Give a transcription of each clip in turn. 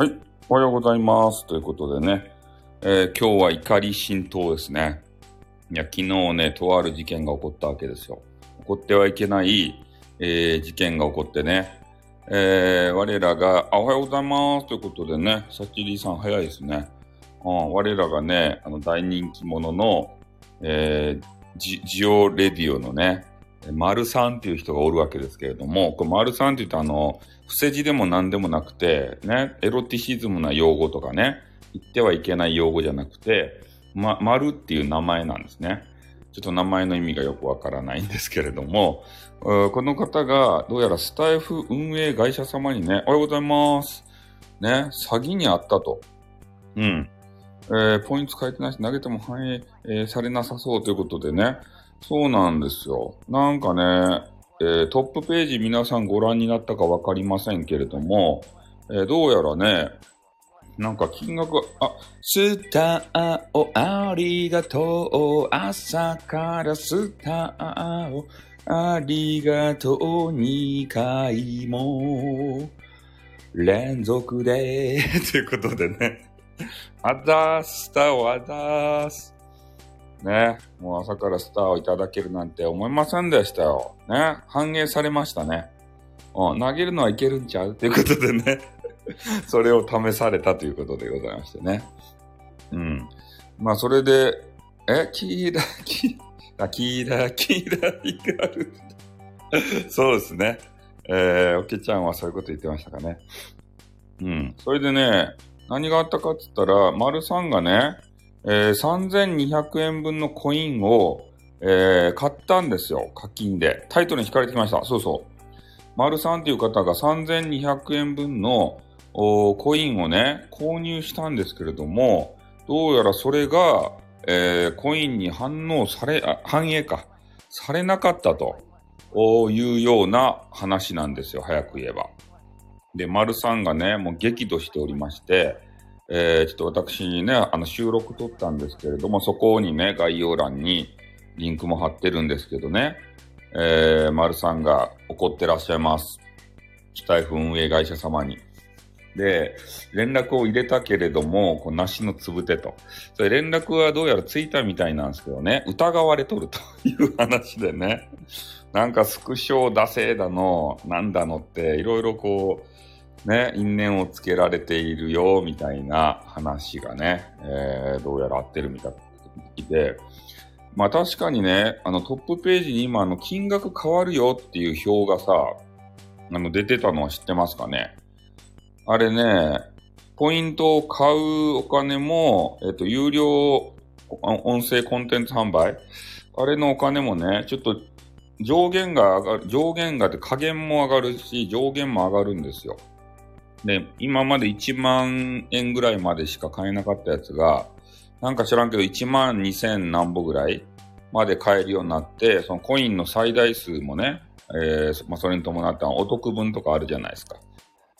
はい。おはようございます。ということでね、えー今日は怒り浸透ですね。いや、昨日ね、とある事件が起こったわけですよ。起こってはいけない、えー事件が起こってね、えー我らが、あ、おはようございます。ということでね、サチリーさん早いですね。うん、我らがね、あの大人気者の、えジジオレディオのね、丸さんっていう人がおるわけですけれども、これ丸さんって言うとあの、伏せ字でも何でもなくて、ね、エロティシズムな用語とかね、言ってはいけない用語じゃなくて、ま、丸っていう名前なんですね。ちょっと名前の意味がよくわからないんですけれども、この方がどうやらスタイフ運営会社様にね、おはようございます。ね、詐欺にあったと。うん。えーポイント変えてないし、投げても反映、えーされなさそうということでね。そうなんですよ。なんかね、えートップページ皆さんご覧になったかわかりませんけれども、えーどうやらね、なんか金額が、あ、スターをありがとう。朝からスターをありがとう。2回も連続で。ということでね。あざーす、スターをあざーす。ね。もう朝からスターをいただけるなんて思いませんでしたよ。ね。反映されましたね。うん、投げるのはいけるんちゃう？ということでね。それを試されたということでございましてね。うん。まあ、それで、え、キーラ、キーラ、キーラ、キーラ、リガル。そうですね。えー、おけちゃんはそういうこと言ってましたかね。うん。それでね、何があったかって言ったら、丸さんがね、えー、3200円分のコインを、えー、買ったんですよ。課金で。タイトルに引かれてきました。そうそう。丸さんっていう方が3200円分のコインをね、購入したんですけれども、どうやらそれが、えーコインに反応され、反映か、されなかったというような話なんですよ。早く言えば。で、丸さんがね、もう激怒しておりまして、えーちょっと私ね、あの収録撮ったんですけれども、そこにね、概要欄にリンクも貼ってるんですけどね、えー、丸さんが怒ってらっしゃいます。スタイフ運営会社様に。で、連絡を入れたけれども、こう梨のつぶてと。それ連絡はどうやらついたみたいなんですけどね、疑われとるという話でね、なんかスクショを出せだの、なんだのって、いろいろこう、ね、因縁をつけられているよ、みたいな話がね、えーどうやら合ってるみたいで、まあ確かにね、あのトップページに今あの金額変わるよっていう表がさ、あの出てたのは知ってますかね。あれね、ポイントを買うお金も、えっと、有料音声コンテンツ販売。あれのお金もね、ちょっと上限が上がる、上限がって下限も上がるし、上限も上がるんですよ。で、今まで1万円ぐらいまでしか買えなかったやつが、なんか知らんけど1万2000何歩ぐらいまで買えるようになって、そのコインの最大数もね、えーまあ、それに伴ってお得分とかあるじゃないですか。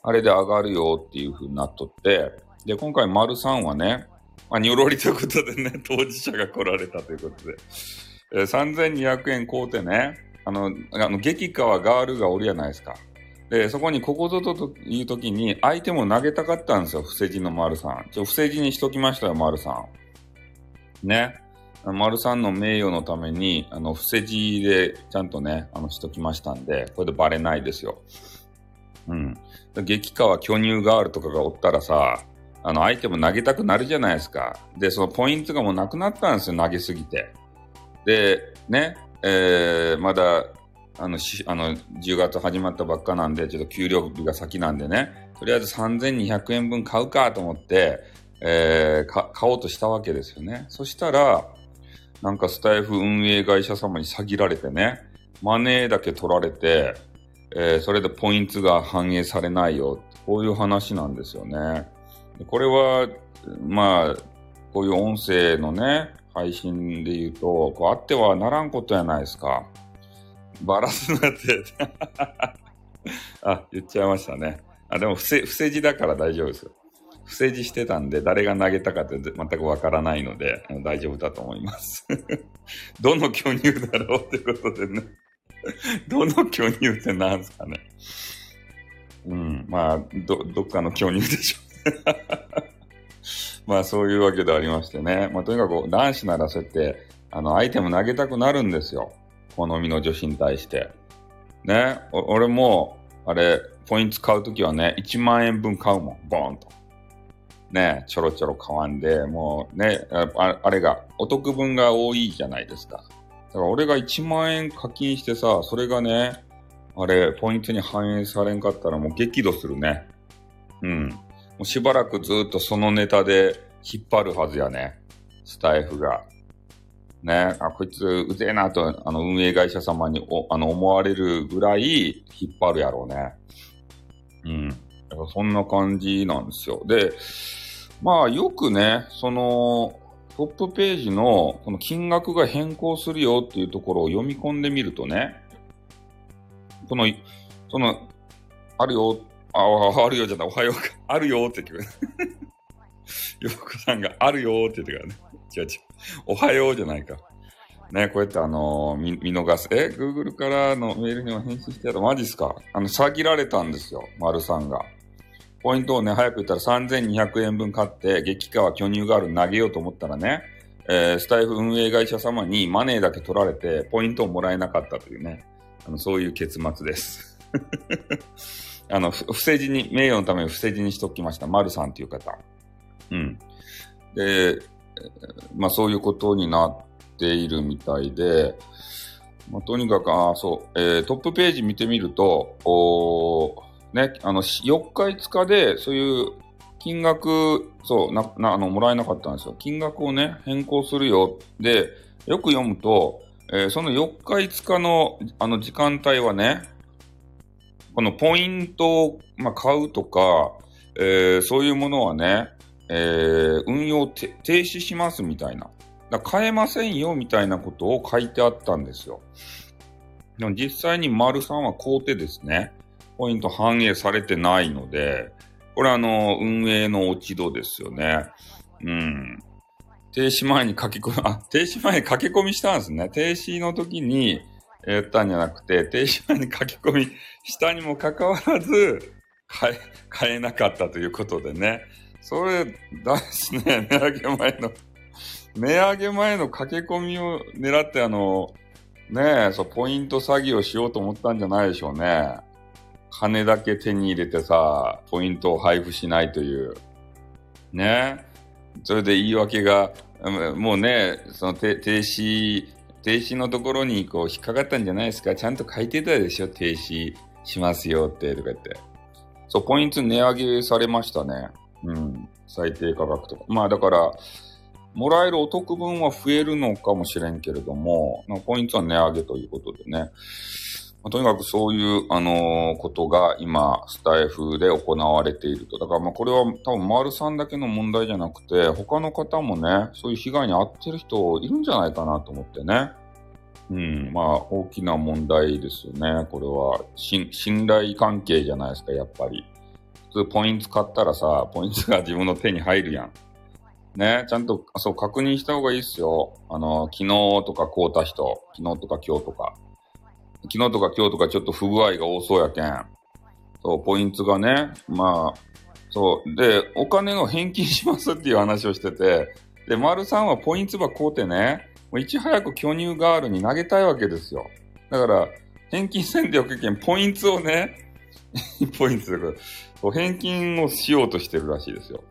あれで上がるよっていう風になっとって、で、今回丸さんはね、まあ、にょろりということでね、当事者が来られたということで、えー3200円買うてね、あの、あの激川ガールがおるじゃないですか。で、そこにここぞという時に相手も投げたかったんですよ、伏せ字の丸さん。ちょ、伏せ字にしときましたよ、丸さん。ね。丸さんの名誉のために、あの、伏せ字でちゃんとね、あの、しときましたんで、これでバレないですよ。うん。激川巨乳ガールとかがおったらさ、あの、相手も投げたくなるじゃないですか。で、そのポイントがもうなくなったんですよ、投げすぎて。で、ね、えー、まだ、あの、し、あの、10月始まったばっかなんで、ちょっと給料日が先なんでね、とりあえず3200円分買うかと思って、えー、か、買おうとしたわけですよね。そしたら、なんかスタイフ運営会社様に詐欺られてね、マネーだけ取られて、えーそれでポイントが反映されないよ。こういう話なんですよね。これは、まあ、こういう音声のね、配信で言うと、こうあってはならんことやないですか。バラすなって。あ、言っちゃいましたね。あ、でも不正、不正字だから大丈夫ですよ。不正字してたんで、誰が投げたかって全くわからないので、大丈夫だと思います。どの巨乳だろうってことでね。どの巨乳ってなんすかね。うん、まあ、ど、どっかの巨乳でしょう、ね まあそういうわけでありましてね。まあとにかく男子ならそうやって、あの、アイテム投げたくなるんですよ。好みの女子に対して。ね。俺も、あれ、ポイント買うときはね、1万円分買うもん。ボーンと。ね、ちょろちょろ買わんで、もうね、ああれが、お得分が多いじゃないですか。だから俺が1万円課金してさ、それがね、あれ、ポイントに反映されんかったらもう激怒するね。うん。もうしばらくずっとそのネタで引っ張るはずやね。スタイフが。ね、あ、こいつうぜえなと、あの、運営会社様にお、あの、思われるぐらい引っ張るやろうね。うん。そんな感じなんですよ。で、まあ、よくね、その、トップページのこの金額が変更するよっていうところを読み込んでみるとね、この、その、あるよ、あ、あるよじゃない、おはようか、あるよって言ってくる。よこさんがあるよって言ってからね。違う違う。おはようじゃないか。ね、こうやってあのー、見、見逃す。え、Google からのメールにも返信してやる。マジっすか？あの、詐欺られたんですよ。丸さんが。ポイントをね、早く言ったら3200円分買って、激化は巨乳ガール投げようと思ったらね、えー、スタイフ運営会社様にマネーだけ取られて、ポイントをもらえなかったというね、あのそういう結末です。あの、不正字に、名誉のために不正字にしときました。丸さんという方。うん。で、まあそういうことになっているみたいで、まあ、とにかく、あそう、えー、トップページ見てみると、おね、あの、4日5日で、そういう金額、そう、な、な、あの、もらえなかったんですよ。金額をね、変更するよ。で、よく読むと、えー、その4日5日の、あの、時間帯はね、このポイントを、まあ、買うとか、えー、そういうものはね、えー、運用停止しますみたいな。だ買えませんよみたいなことを書いてあったんですよ。でも実際に丸さんは買うてですね、ポイント反映されてないので、これあの、運営の落ち度ですよね。うん。停止前に書き込み、あ、停止前に書き込みしたんですね。停止の時にやったんじゃなくて、停止前に書き込みしたにもかかわらず、買え、買えなかったということでね。それ、だしね、値上げ前の、値上げ前の駆け込みを狙ってあの、ねえ、そう、ポイント詐欺をしようと思ったんじゃないでしょうね。金だけ手に入れてさ、ポイントを配布しないという。ねそれで言い訳が、もうね、その停止、停止のところにこう引っかかったんじゃないですか。ちゃんと書いてたでしょ停止しますよって、とか言って。そう、ポイント値上げされましたね。うん。最低価格とか。まあだから、もらえるお得分は増えるのかもしれんけれども、ポイントは値上げということでね。まあ、とにかくそういう、あのー、ことが今、スタイフで行われていると。だからまあこれは多分丸さんだけの問題じゃなくて、他の方もね、そういう被害に遭ってる人いるんじゃないかなと思ってね。うん、まあ大きな問題ですよね。これは、信頼関係じゃないですか、やっぱり。普通ポイント買ったらさ、ポイントが自分の手に入るやん。ね、ちゃんと、そう、確認した方がいいっすよ。あの、昨日とか買うた人、昨日とか今日とか。昨日とか今日とかちょっと不具合が多そうやけん。そう、ポイントがね、まあ、そう。で、お金の返金しますっていう話をしてて、で、丸さんはポイントば買うてね、もういち早く巨乳ガールに投げたいわけですよ。だから、返金せんでよけけん、ポイントをね、ポイントだから、返金をしようとしてるらしいですよ。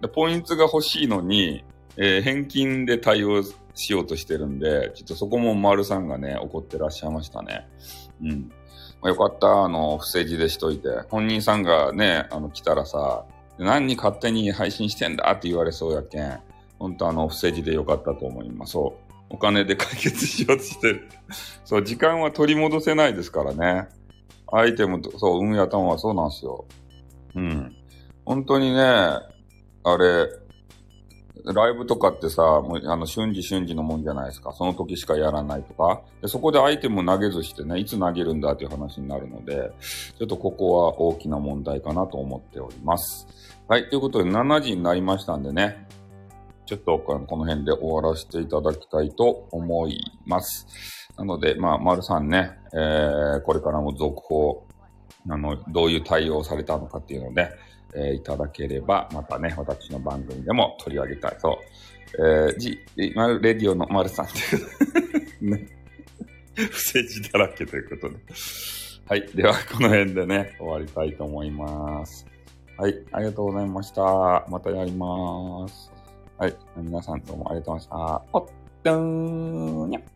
でポイントが欲しいのに、えー、返金で対応しようとしてるんで、ちょっとそこも丸さんがね、怒ってらっしゃいましたね。うん。まあ、よかった、あの、不正字でしといて。本人さんがね、あの、来たらさ、何に勝手に配信してんだ？って言われそうやけん。本当あの、不正字でよかったと思います。そう。お金で解決しようとしてる。そう、時間は取り戻せないですからね。アイテムと、そう、運営頭はそうなんですよ。うん。本当にね、あれ、ライブとかってさ、もうあの瞬時瞬時のもんじゃないですか。その時しかやらないとか。でそこでアイテム投げずしてね、いつ投げるんだっていう話になるので、ちょっとここは大きな問題かなと思っております。はい、ということで7時になりましたんでね、ちょっとこの辺で終わらせていただきたいと思います。なので、まあ、丸さんね、えー、これからも続報あの、どういう対応をされたのかっていうので、えーいただければ、またね、私の番組でも取り上げたいと。えー、じ、マルレディオの丸さんっていう、ね、不正字だらけということで。はい。では、この辺でね、終わりたいと思います。はい。ありがとうございました。またやります。はい。皆さんどうもありがとうございました。おっとーにゃ。